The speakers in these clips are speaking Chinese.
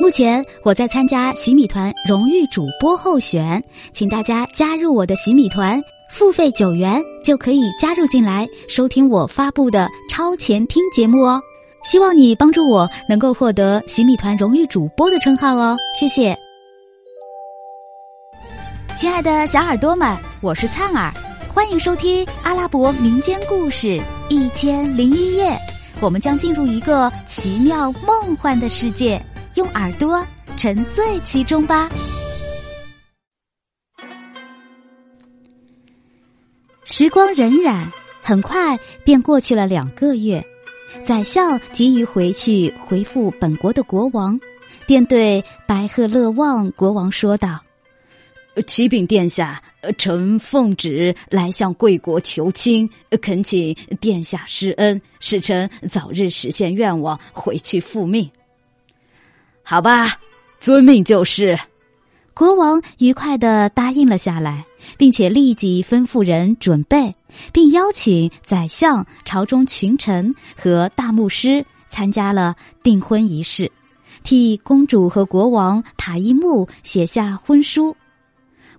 目前我在参加洗米团荣誉主播候选，请大家加入我的洗米团，付费九元就可以加入进来，收听我发布的超前听节目哦。希望你帮助我能够获得洗米团荣誉主播的称号哦，谢谢。亲爱的小耳朵们，我是灿儿，欢迎收听阿拉伯民间故事一千零一夜。我们将进入一个奇妙梦幻的世界。用耳朵沉醉其中吧。时光荏苒，很快便过去了两个月。宰相急于回去回复本国的国王，便对白鹤乐旺国王说道：“启禀殿下，臣奉旨来向贵国求亲，恳请殿下施恩，使臣早日实现愿望，回去复命。”好吧，遵命就是。国王愉快的答应了下来，并且立即吩咐人准备，并邀请宰相、朝中群臣和大牧师参加了订婚仪式，替公主和国王塔伊木写下婚书。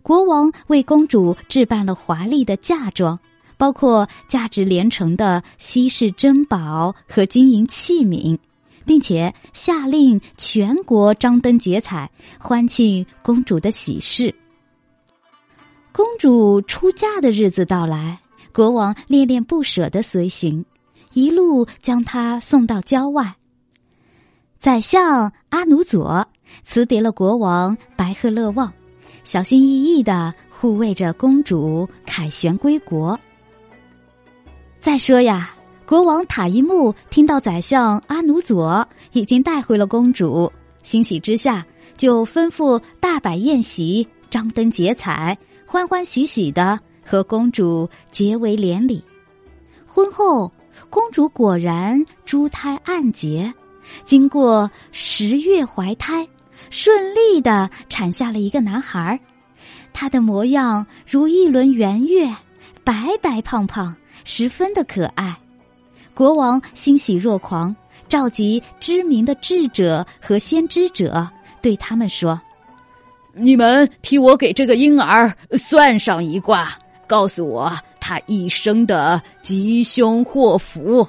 国王为公主置办了华丽的嫁妆，包括价值连城的稀世珍宝和金银器皿。并且下令全国张灯结彩，欢庆公主的喜事。公主出嫁的日子到来，国王恋恋不舍的随行，一路将她送到郊外。宰相阿努佐辞别了国王白鹤勒旺，小心翼翼的护卫着公主凯旋归国。再说呀。国王塔伊木听到宰相阿努佐已经带回了公主，欣喜之下就吩咐大摆宴席，张灯结彩，欢欢喜喜的和公主结为连理。婚后，公主果然珠胎暗结，经过十月怀胎，顺利的产下了一个男孩儿。他的模样如一轮圆月，白白胖胖，十分的可爱。国王欣喜若狂，召集知名的智者和先知者，对他们说：“你们替我给这个婴儿算上一卦，告诉我他一生的吉凶祸福。”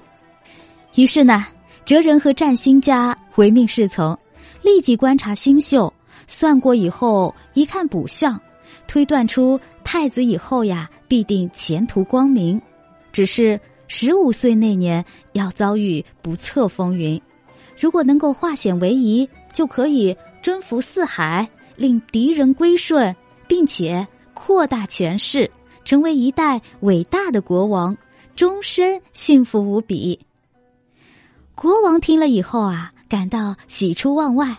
于是呢，哲人和占星家唯命是从，立即观察星宿，算过以后一看卜相，推断出太子以后呀必定前途光明，只是。十五岁那年要遭遇不测风云，如果能够化险为夷，就可以征服四海，令敌人归顺，并且扩大权势，成为一代伟大的国王，终身幸福无比。国王听了以后啊，感到喜出望外，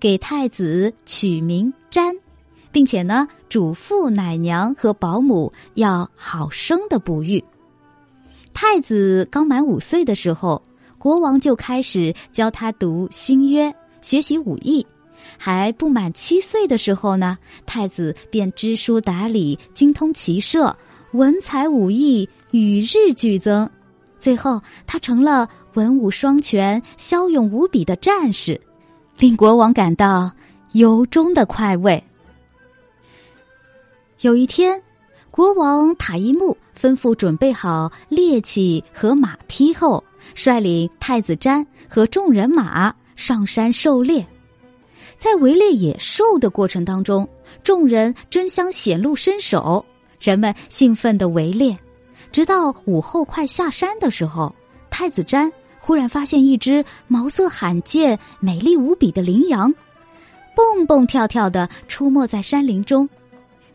给太子取名詹，并且呢，嘱咐奶娘和保姆要好生的哺育。太子刚满五岁的时候，国王就开始教他读新约，学习武艺；还不满七岁的时候呢，太子便知书达理，精通骑射，文才武艺与日俱增。最后，他成了文武双全、骁勇无比的战士，令国王感到由衷的快慰。有一天，国王塔伊木。吩咐准备好猎器和马匹后，率领太子詹和众人马上山狩猎。在围猎野兽的过程当中，众人争相显露身手，人们兴奋的围猎。直到午后快下山的时候，太子詹忽然发现一只毛色罕见、美丽无比的羚羊，蹦蹦跳跳的出没在山林中。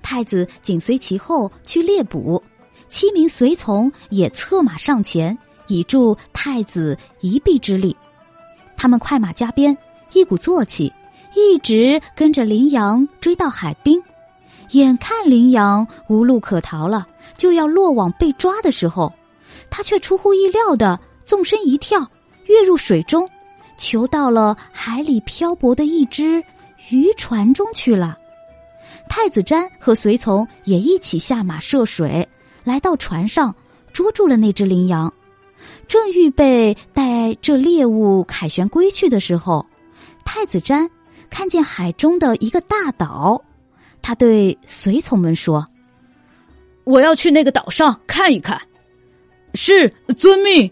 太子紧随其后去猎捕。七名随从也策马上前，以助太子一臂之力。他们快马加鞭，一鼓作气，一直跟着羚羊追到海滨。眼看羚羊无路可逃了，就要落网被抓的时候，他却出乎意料的纵身一跳，跃入水中，求到了海里漂泊的一只渔船中去了。太子詹和随从也一起下马涉水。来到船上，捉住了那只羚羊，正预备带这猎物凯旋归去的时候，太子詹看见海中的一个大岛，他对随从们说：“我要去那个岛上看一看。”是，遵命。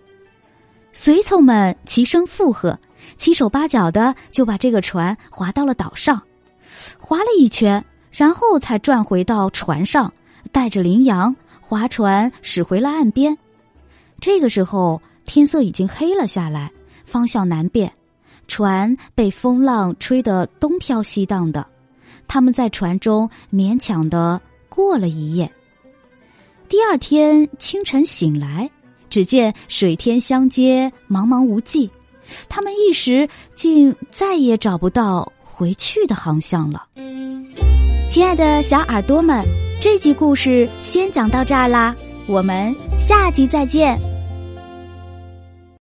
随从们齐声附和，七手八脚的就把这个船划到了岛上，划了一圈，然后才转回到船上，带着羚羊划船驶回了岸边。这个时候天色已经黑了下来，方向难辨，船被风浪吹得东飘西荡的。他们在船中勉强的过了一夜。第二天清晨醒来。只见水天相接，茫茫无际，他们一时竟再也找不到回去的航向了。亲爱的小耳朵们，这集故事先讲到这儿啦，我们下集再见。